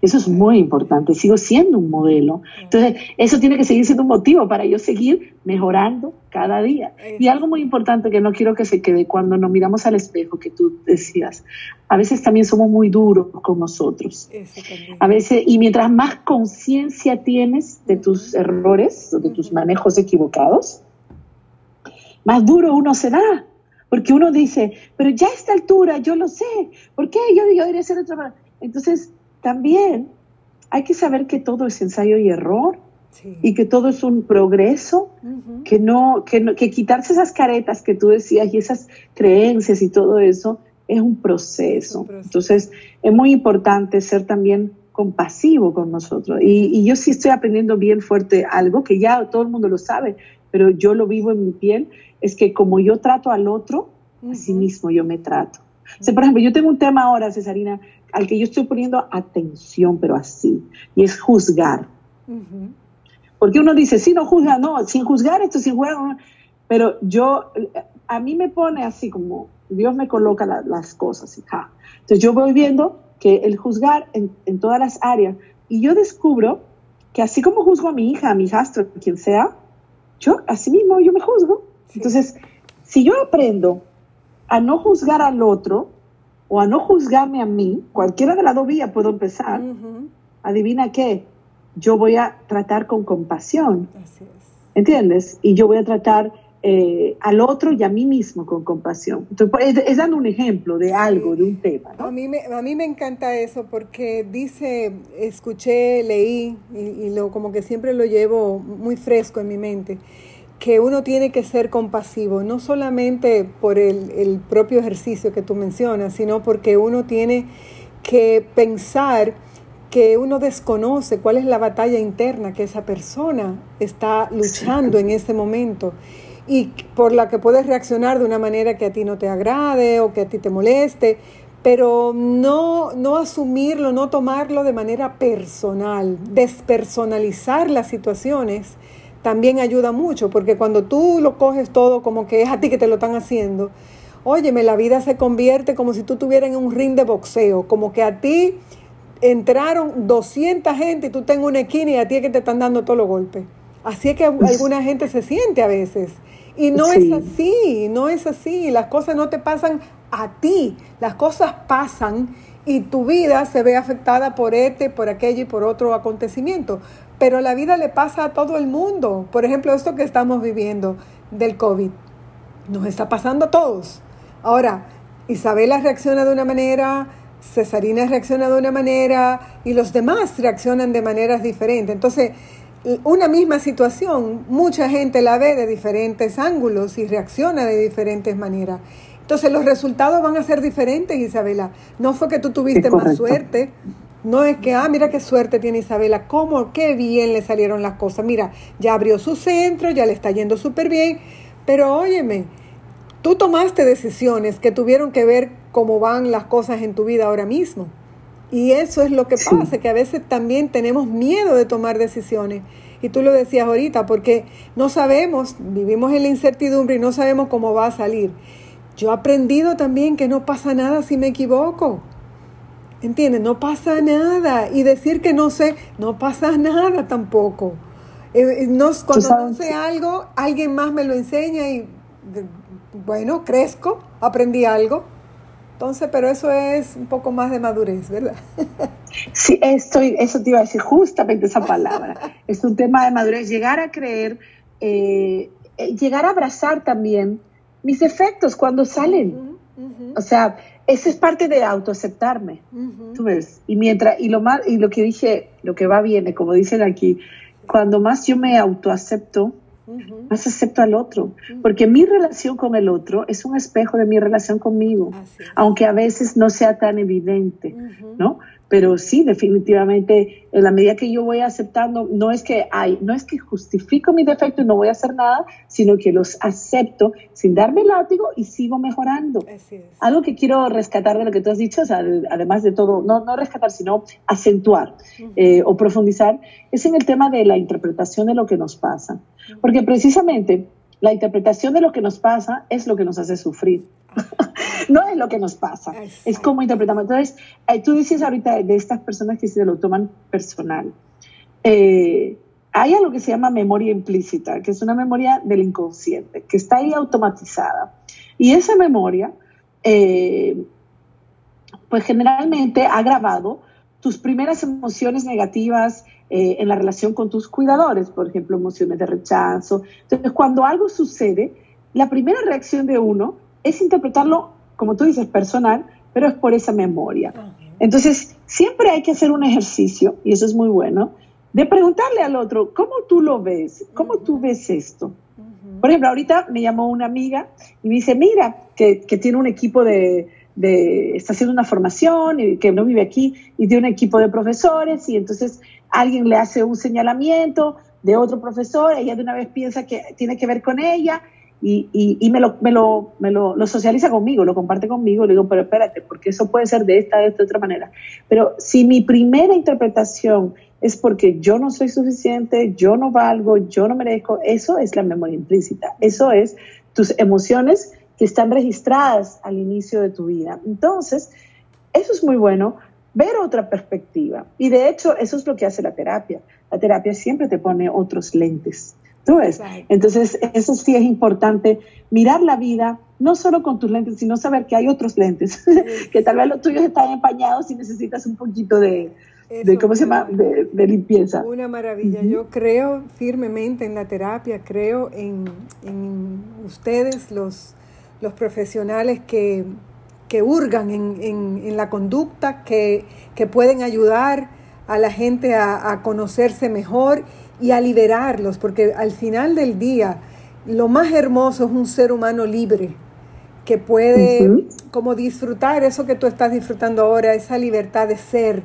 S2: Eso es muy importante. Sigo siendo un modelo. Entonces, eso tiene que seguir siendo un motivo para yo seguir mejorando cada día. Y algo muy importante que no quiero que se quede cuando nos miramos al espejo, que tú decías, a veces también somos muy duros con nosotros. A veces, y mientras más conciencia tienes de tus errores o de tus manejos equivocados, más duro uno se da porque uno dice, pero ya a esta altura yo lo sé, ¿por qué yo, yo debería ser otra manera? Entonces, también hay que saber que todo es ensayo y error y que todo es un progreso, que, no, que, que quitarse esas caretas que tú decías y esas creencias y todo eso es un proceso. Entonces, es muy importante ser también compasivo con nosotros. Y, y, yo sí estoy aprendiendo bien fuerte algo que ya todo el mundo lo sabe, pero yo lo vivo en mi piel, es que como yo trato al otro, así mismo yo me trato. por ejemplo, yo tengo un tema ahora, Cesarina, al que yo estoy poniendo atención, pero así, y es juzgar. Porque uno dice, si no juzga, no, sin juzgar esto, sin juzgar, pero yo, a mí me pone así como, Dios me coloca las cosas, Entonces yo voy viendo que el juzgar en, en, todas las áreas, y yo descubro que así como juzgo a mi hija, a mi hijastro, a quien sea, yo así mismo yo me juzgo. Entonces, si yo aprendo a no juzgar al otro o a no juzgarme a mí, cualquiera de las dos vías puedo empezar, adivina qué, yo voy a tratar con compasión. ¿Entiendes? Y yo voy a tratar eh, al otro y a mí mismo con compasión. Entonces, pues, es, dando un ejemplo de algo, de un tema.
S1: A, mí me, a mí me encanta eso porque dice, escuché, leí y, lo, como que siempre lo llevo muy fresco en mi mente, que uno tiene que ser compasivo, no solamente por el, el propio ejercicio que tú mencionas, sino porque uno tiene que pensar que uno desconoce cuál es la batalla interna que esa persona está luchando en ese momento y por la que puedes reaccionar de una manera que a ti no te agrade o que a ti te moleste, pero no, no asumirlo, no tomarlo de manera personal, despersonalizar las situaciones también ayuda mucho, porque cuando tú lo coges todo como que es a ti que te lo están haciendo, óyeme, la vida se convierte como si tú estuvieras en un ring de boxeo, como que a ti entraron 200 gente y tú tengas una esquina y a ti es que te están dando todos los golpes. Así es que alguna gente se siente a veces. Y no es así, no es así. Las cosas no te pasan a ti, las cosas pasan y tu vida se ve afectada por este, por aquello y por otro acontecimiento. Pero la vida le pasa a todo el mundo. Por ejemplo, esto que estamos viviendo del COVID, nos está pasando a todos. Ahora, Isabela reacciona de una manera, Cesarina reacciona de una manera y los demás reaccionan de maneras diferentes. Entonces, una misma situación, mucha gente la ve de diferentes ángulos y reacciona de diferentes maneras. Entonces los resultados van a ser diferentes, Isabela. No fue que tú tuviste más suerte, no es que, ah, mira qué suerte tiene Isabela, cómo, qué bien le salieron las cosas. Mira, ya abrió su centro, ya le está yendo súper bien, pero óyeme, tú tomaste decisiones que tuvieron que ver cómo van las cosas en tu vida ahora mismo. Y eso es lo que pasa, que a veces también tenemos miedo de tomar decisiones. Y tú lo decías ahorita, porque no sabemos, vivimos en la incertidumbre y no sabemos cómo va a salir. Yo he aprendido también que no pasa nada si me equivoco. ¿Entiendes? No pasa nada. Y decir que no sé, no pasa nada tampoco. Eh, eh, no, cuando no sé algo, alguien más me lo enseña y, bueno, crezco, aprendí algo. Entonces, pero eso es un poco más de madurez, ¿verdad?
S2: Sí, estoy, eso te iba a decir justamente esa palabra. es un tema de madurez, llegar a creer, eh, eh, llegar a abrazar también mis defectos cuando salen. O sea, eso es parte de autoaceptarme. ¿Tú ves? Y mientras, y lo más, y lo que dije, lo que va bien, como dicen aquí, cuando más yo me autoacepto, más acepto al otro, porque mi relación con el otro es un espejo de mi relación conmigo, aunque a veces no sea tan evidente, ¿no? Pero sí, definitivamente, en la medida que yo voy aceptando, no es que hay, no es que justifico mi defecto y no voy a hacer nada, sino que los acepto sin darme látigo y sigo mejorando. Algo que quiero rescatar de lo que tú has dicho, además de todo, no, no rescatar, sino acentuar eh, o profundizar, es en el tema de la interpretación de lo que nos pasa. Porque precisamente la interpretación de lo que nos pasa es lo que nos hace sufrir. No es lo que nos pasa, es cómo interpretamos. Entonces, eh, tú dices ahorita de estas personas que se lo toman personal. Eh, hay algo que se llama memoria implícita, que es una memoria del inconsciente, que está ahí automatizada. Y esa memoria, eh, pues generalmente ha grabado tus primeras emociones negativas en la relación con tus cuidadores, por ejemplo, emociones de rechazo. Entonces, cuando algo sucede, la primera reacción de uno es interpretarlo, como tú dices, personal, pero es por esa memoria. Entonces, siempre hay que hacer un ejercicio, y eso es muy bueno, de preguntarle al otro, ¿cómo tú lo ves? ¿Cómo tú ves esto? Por ejemplo, ahorita me llamó una amiga y me dice, mira, que, tiene un equipo de, de, está haciendo una formación y que no vive aquí y tiene un equipo de profesores y entonces alguien le hace un señalamiento de otro profesor, ella de una vez piensa que tiene que ver con ella y, y, me, lo, me, lo, me lo, lo, socializa conmigo, lo comparte conmigo, le digo, pero espérate, porque eso puede ser de esta, de esta, otra manera. Pero si mi primera interpretación es porque yo no soy suficiente, yo no valgo, yo no merezco, eso es la memoria implícita, eso es tus emociones que están registradas al inicio de tu vida. Entonces, eso es muy bueno, ver otra perspectiva. Y de hecho, eso es lo que hace la terapia. La terapia siempre te pone otros lentes. ¿Tú ves? Entonces, eso sí es importante, mirar la vida no solo con tus lentes, sino saber que hay otros lentes, que tal vez los tuyos están empañados y necesitas un poquito de, de ¿cómo se llama?, de, limpieza.
S1: Una maravilla. Yo creo firmemente en la terapia, creo en, en ustedes, los, los profesionales que, que hurgan en, en, en, la conducta, que, que, pueden ayudar a la gente a, a conocerse mejor y a liberarlos, porque al final del día, lo más hermoso es un ser humano libre que puede como disfrutar eso que tú estás disfrutando ahora, esa libertad de ser,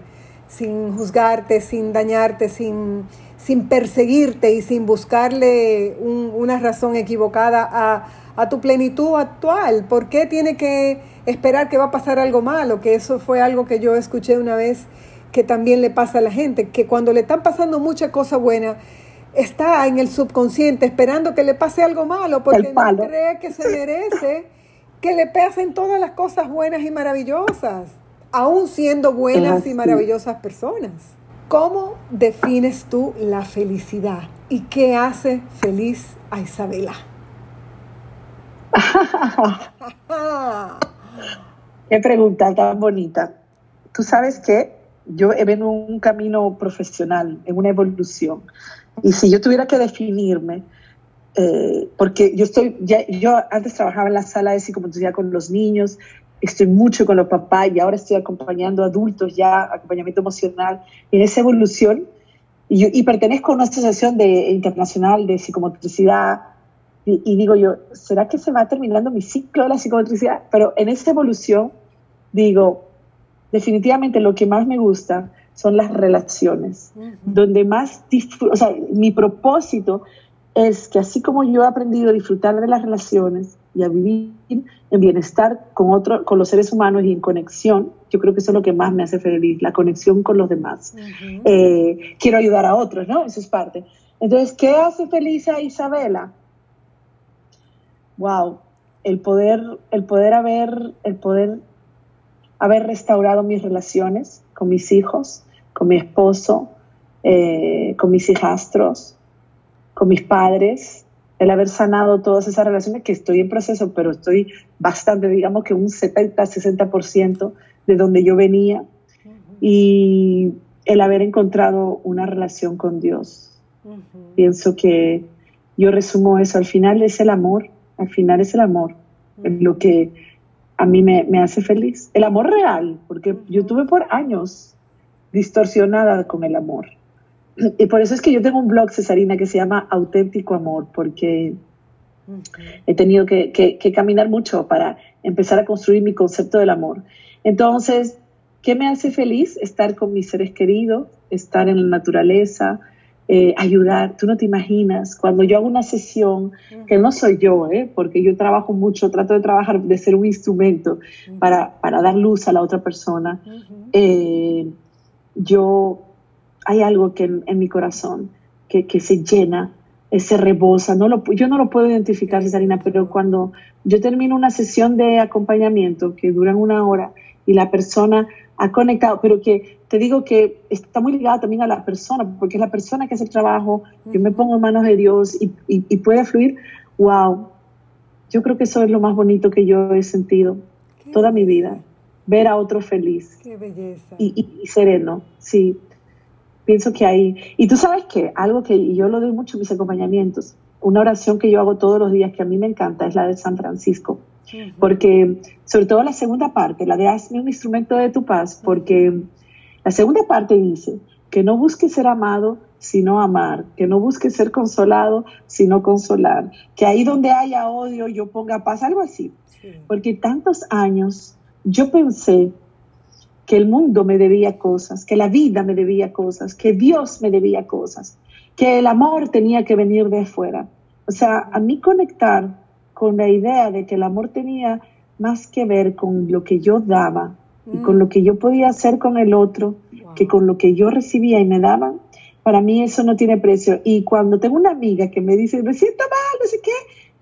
S1: sin juzgarte, sin dañarte, sin, sin perseguirte y sin buscarle una razón equivocada a, a, tu plenitud actual. ¿Por qué tiene que esperar que va a pasar algo malo? Que eso fue algo que yo escuché una vez que también le pasa a la gente, que cuando le están pasando muchas cosas buenas, está en el subconsciente esperando que le pase algo malo porque no cree que se merece que le pasen todas las cosas buenas y maravillosas, aún siendo buenas y maravillosas personas. ¿Cómo defines tú la felicidad y qué hace feliz a Isabela?
S2: qué pregunta tan bonita. Tú sabes que yo venido un camino profesional, en una evolución. Y si yo tuviera que definirme, eh, porque yo estoy, ya, yo antes trabajaba en la sala de psicomotricidad con los niños, estoy mucho con los papás y ahora estoy acompañando adultos ya, acompañamiento emocional, en esa evolución. Y, y pertenezco a una asociación de, internacional de psicomotricidad. Y, y, digo yo, ¿será que se va terminando mi ciclo de la psicomotricidad? Pero en esa evolución, digo, definitivamente lo que más me gusta son las relaciones, donde más disfruto, o sea, mi propósito es que así como yo he aprendido a disfrutar de las relaciones y a vivir en bienestar con, otro, con los seres humanos y en conexión, yo creo que eso es lo que más me hace feliz, la conexión con los demás. Eh, quiero ayudar a otros, ¿no? Eso es parte. Entonces, ¿qué hace feliz a Isabela? Wow, el poder, el poder haber, el poder haber restaurado mis relaciones con mis hijos, con mi esposo, eh, con mis hijastros, con mis padres, el haber sanado todas esas relaciones que estoy en proceso, pero estoy bastante, digamos que un 70-60% de donde yo venía, y el haber encontrado una relación con Dios. Pienso que yo resumo eso, al final es el amor, al final es el amor, lo que a mí me, me, hace feliz. El amor real, porque yo tuve por años distorsionada con el amor. Y por eso es que yo tengo un blog, Cesarina, que se llama Auténtico Amor, porque he tenido que, que, caminar mucho para empezar a construir mi concepto del amor. Entonces, ¿qué me hace feliz? Estar con mis seres queridos, estar en la naturaleza, eh, ayudar. Tú no te imaginas, cuando yo hago una sesión, que no soy yo, ¿eh? porque yo trabajo mucho, trato de trabajar, de ser un instrumento para, para dar luz a la otra persona. eh, yo, hay algo que en, mi corazón que, que, se llena, se rebosa. No lo, yo no lo puedo identificar, Cesarina, pero cuando yo termino una sesión de acompañamiento que dura una hora y la persona ha conectado, pero que te digo que está muy ligada también a la persona, porque es la persona que hace el trabajo, yo me pongo en manos de Dios y, y, puede fluir, wow, yo creo que eso es lo más bonito que yo he sentido toda mi vida ver a otro feliz.
S1: Qué belleza.
S2: Y, y, sereno, sí. Pienso que hay... Y tú sabes que algo que yo lo doy mucho en mis acompañamientos, una oración que yo hago todos los días que a mí me encanta es la de San Francisco. Porque, sobre todo la segunda parte, la de hazme un instrumento de tu paz, porque la segunda parte dice que no busques ser amado, sino amar, que no busques ser consolado, sino consolar, que ahí donde haya odio yo ponga paz, algo así. Porque tantos años yo pensé que el mundo me debía cosas, que la vida me debía cosas, que Dios me debía cosas, que el amor tenía que venir de afuera. O sea, a mí conectar con la idea de que el amor tenía más que ver con lo que yo daba y con lo que yo podía hacer con el otro que con lo que yo recibía y me daban, para mí eso no tiene precio. Y cuando tengo una amiga que me dice, me siento mal, no sé qué,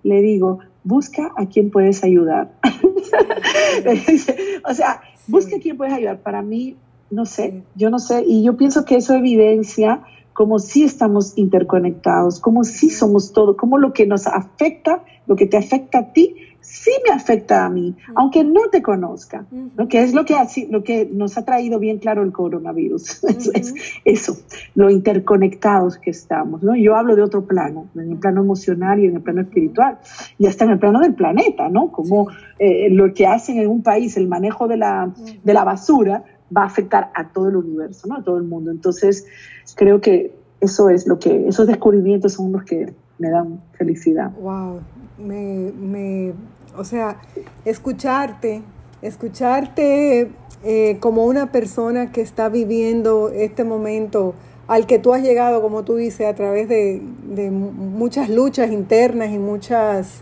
S2: le digo, busca a quien puedes ayudar. o sea, busca a quien puedes ayudar. Para mí, no sé, yo no sé, y yo pienso que eso evidencia como si estamos interconectados, como si somos todo, como lo que nos afecta, lo que te afecta a ti, sí me afecta a mí, aunque no te conozca, ¿no? que es lo que, lo que nos ha traído bien claro el coronavirus, es, eso, lo interconectados que estamos. ¿no? Yo hablo de otro plano, en el plano emocional y en el plano espiritual, y hasta en el plano del planeta, ¿no? como eh, lo que hacen en un país, el manejo de la, de la basura, va a afectar a todo el universo, ¿no? a todo el mundo. Entonces, creo que eso es lo que, esos descubrimientos son los que me dan felicidad.
S1: Wow, me, me o sea, escucharte, escucharte eh, como una persona que está viviendo este momento al que tú has llegado, como tú dices, a través de, muchas luchas internas y muchas,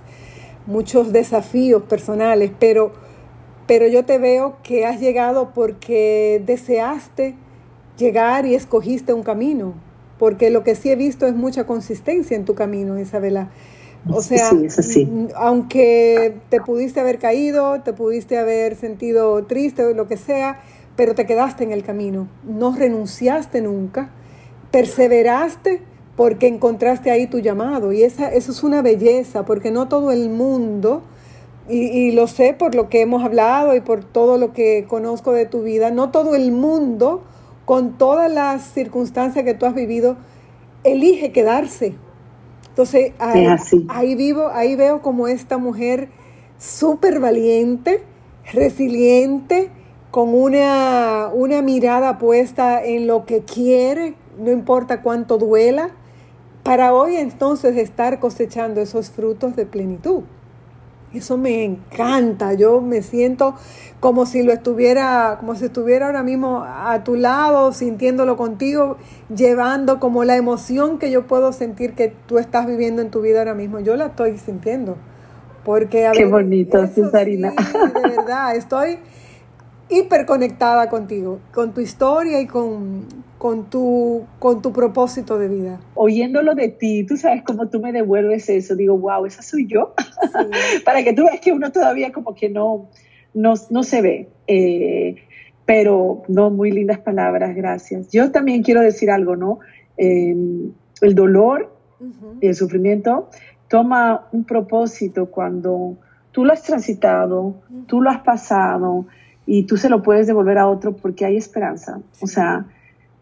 S1: muchos desafíos personales, pero, pero yo te veo que has llegado porque deseaste llegar y escogiste un camino, porque lo que sí he visto es mucha consistencia en tu camino, Isabela. O sea, aunque te pudiste haber caído, te pudiste haber sentido triste o lo que sea, pero te quedaste en el camino, no renunciaste nunca, perseveraste porque encontraste ahí tu llamado. Y esa, eso es una belleza, porque no todo el mundo, y, y lo sé por lo que hemos hablado y por todo lo que conozco de tu vida, no todo el mundo, con todas las circunstancias que tú has vivido, elige quedarse entonces ahí, vivo, ahí veo como esta mujer súper valiente, resiliente, con una, una mirada puesta en lo que quiere, no importa cuánto duela, para hoy entonces estar cosechando esos frutos de plenitud. Eso me encanta. Yo me siento como si lo estuviera, como si estuviera ahora mismo a tu lado, sintiéndolo contigo, llevando como la emoción que yo puedo sentir que tú estás viviendo en tu vida ahora mismo. Yo la estoy sintiendo. Porque a
S2: Qué bonito, Cesarina.
S1: de verdad, estoy hiperconectada contigo, con tu historia y con, con, tu, con tu propósito de vida.
S2: Oyéndolo de ti, tú sabes cómo tú me devuelves eso, digo, wow, esa soy yo. Para que tú veas que uno todavía como que no, no, no se ve. Eh, pero no, muy lindas palabras, gracias. Yo también quiero decir algo, ¿no? Em, el dolor y el sufrimiento toma un propósito cuando tú lo has transitado, tú lo has pasado, y tú se lo puedes devolver a otro porque hay esperanza. O sea,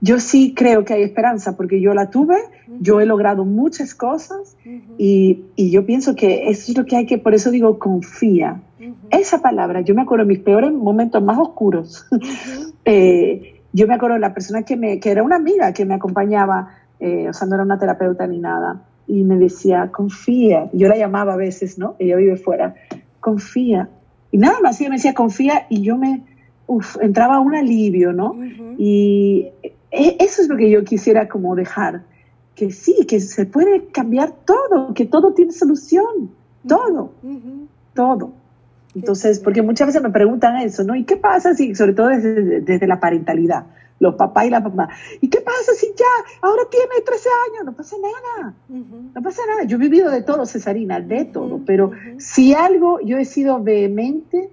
S2: yo sí creo que hay esperanza porque yo la tuve, yo he logrado muchas cosas y, y, yo pienso que eso es lo que hay que, por eso digo, confía. Esa palabra, yo me acuerdo en mis peores momentos más oscuros, eh, yo me acuerdo de la persona que, me, que era una amiga que me acompañaba, eh, o sea, no era una terapeuta ni nada, y me decía, confía. Yo la llamaba a veces, ¿no? Ella vive fuera, confía y nada más, ella me decía, confía, y yo me, uf, entraba un alivio, ¿no? Y eso es lo que yo quisiera como dejar, que sí, que se puede cambiar todo, que todo tiene solución, todo, todo. Entonces, porque muchas veces me preguntan eso, ¿no? ¿Y qué pasa si, sobre todo desde, desde la parentalidad? los papás y la mamá. ¿Y qué pasa si ya ahora tiene 13 años? No pasa nada. No pasa nada. Yo he vivido de todo, Cesarina, de todo. Pero si algo yo he sido vehemente,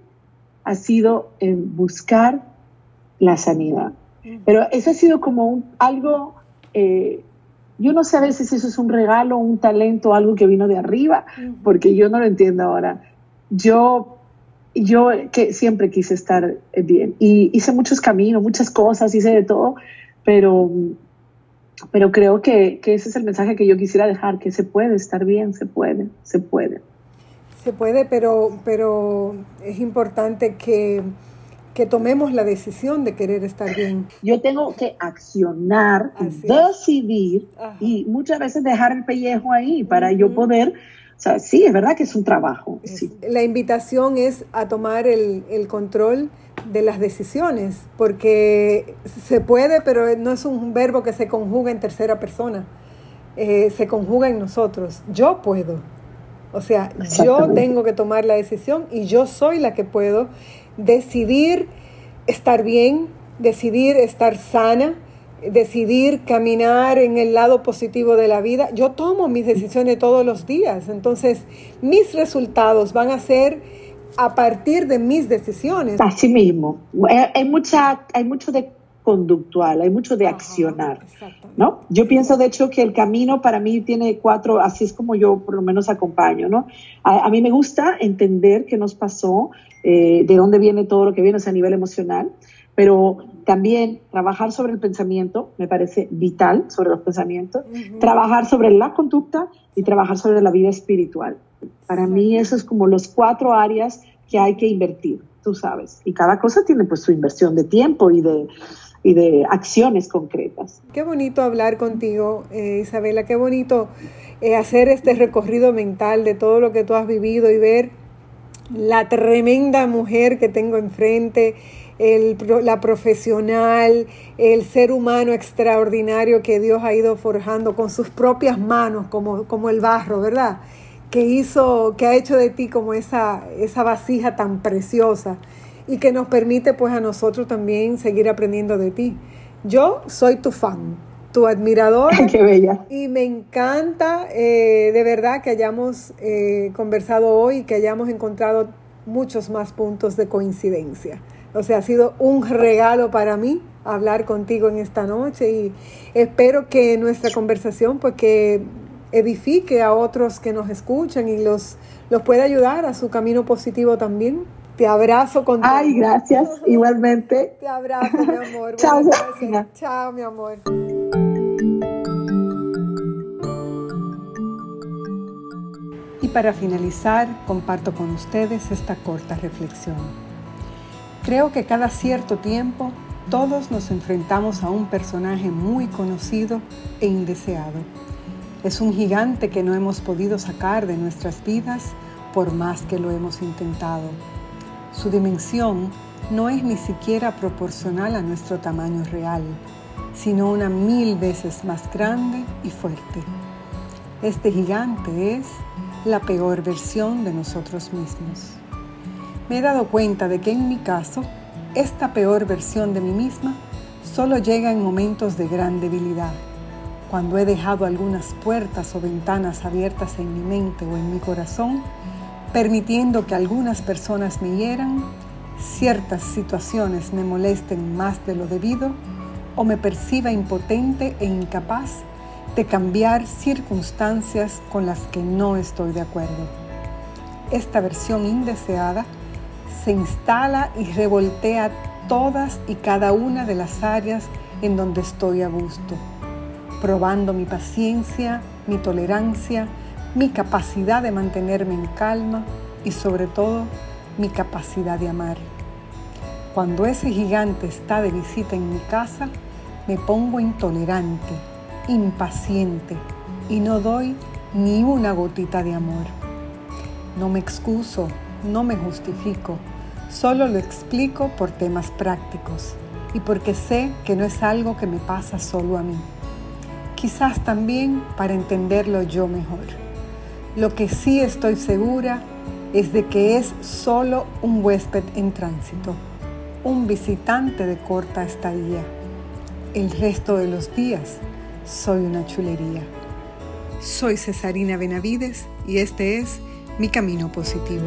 S2: ha sido en buscar la sanidad. Pero eso ha sido como un, algo, eh, yo no sé a veces si eso es un regalo, un talento, algo que vino de arriba, porque yo no lo entiendo ahora. Yo yo que siempre quise estar bien y hice muchos caminos, muchas cosas, hice de todo, pero, pero creo que, ese es el mensaje que yo quisiera dejar, que se puede estar bien, se puede, se puede.
S1: Se puede, pero, pero es importante que, tomemos la decisión de querer estar bien.
S2: Yo tengo que accionar, decidir y muchas veces dejar el pellejo ahí para yo poder o sea, sí, es verdad que es un trabajo.
S1: La invitación es a tomar el, control de las decisiones, porque se puede, pero no es un verbo que se conjuga en tercera persona, eh, se conjuga en nosotros. Yo puedo. O sea, yo tengo que tomar la decisión y yo soy la que puedo decidir estar bien, decidir estar sana, decidir caminar en el lado positivo de la vida, yo tomo mis decisiones todos los días. Entonces, mis resultados van a ser a partir de mis decisiones.
S2: Así mismo. Hay, mucha, hay mucho de conductual, hay mucho de accionar, ¿no? Yo pienso, de hecho, que el camino para mí tiene cuatro, así es como yo por lo menos acompaño, ¿no? A, mí me gusta entender qué nos pasó, eh, de dónde viene todo lo que viene, a nivel emocional, pero también trabajar sobre el pensamiento me parece vital, sobre los pensamientos, trabajar sobre la conducta y trabajar sobre la vida espiritual. Para mí eso es como los cuatro áreas que hay que invertir, tú sabes. Y cada cosa tiene pues su inversión de tiempo y de, y de acciones concretas.
S1: Qué bonito hablar contigo, eh, Isabela, qué bonito eh, hacer este recorrido mental de todo lo que tú has vivido y ver la tremenda mujer que tengo enfrente, el, la profesional, el ser humano extraordinario que Dios ha ido forjando con sus propias manos, como, como el barro, ¿verdad? Que hizo, que ha hecho de ti como esa, esa vasija tan preciosa y que nos permite pues a nosotros también seguir aprendiendo de ti. Yo soy tu fan, tu admirador.
S2: Qué bella.
S1: Y me encanta eh, de verdad que hayamos eh, conversado hoy y que hayamos encontrado muchos más puntos de coincidencia. O sea, ha sido un regalo para mí hablar contigo en esta noche y espero que nuestra conversación pues que edifique a otros que nos escuchan y los, los pueda ayudar a su camino positivo también. Te abrazo con
S2: Ay, gracias, igualmente.
S1: Te abrazo, mi amor.
S2: Chao,
S1: Chao, mi amor. Para finalizar, comparto con ustedes esta corta reflexión. Creo que cada cierto tiempo todos nos enfrentamos a un personaje muy conocido e indeseado. Es un gigante que no hemos podido sacar de nuestras vidas por más que lo hemos intentado. Su dimensión no es ni siquiera proporcional a nuestro tamaño real, sino una mil veces más grande y fuerte. Este gigante es la peor versión de nosotros mismos. Me he dado cuenta de que en mi caso, esta peor versión de mí misma solo llega en momentos de gran debilidad, cuando he dejado algunas puertas o ventanas abiertas en mi mente o en mi corazón permitiendo que algunas personas me hieran, ciertas situaciones me molesten más de lo debido o me perciba impotente e incapaz de cambiar circunstancias con las que no estoy de acuerdo. Esta versión indeseada se instala y revoltea todas y cada una de las áreas en donde estoy a gusto, probando mi paciencia, mi tolerancia, mi capacidad de mantenerme en calma y sobre todo mi capacidad de amar. Cuando ese gigante está de visita en mi casa, me pongo intolerante, impaciente y no doy ni una gotita de amor. No me excuso, no me justifico, solo lo explico por temas prácticos y porque sé que no es algo que me pasa solo a mí. Quizás también para entenderlo yo mejor. Lo que sí estoy segura es de que es solo un huésped en tránsito, un visitante de corta estadía. El resto de los días soy una chulería. Soy Cesarina Benavides y este es mi camino positivo.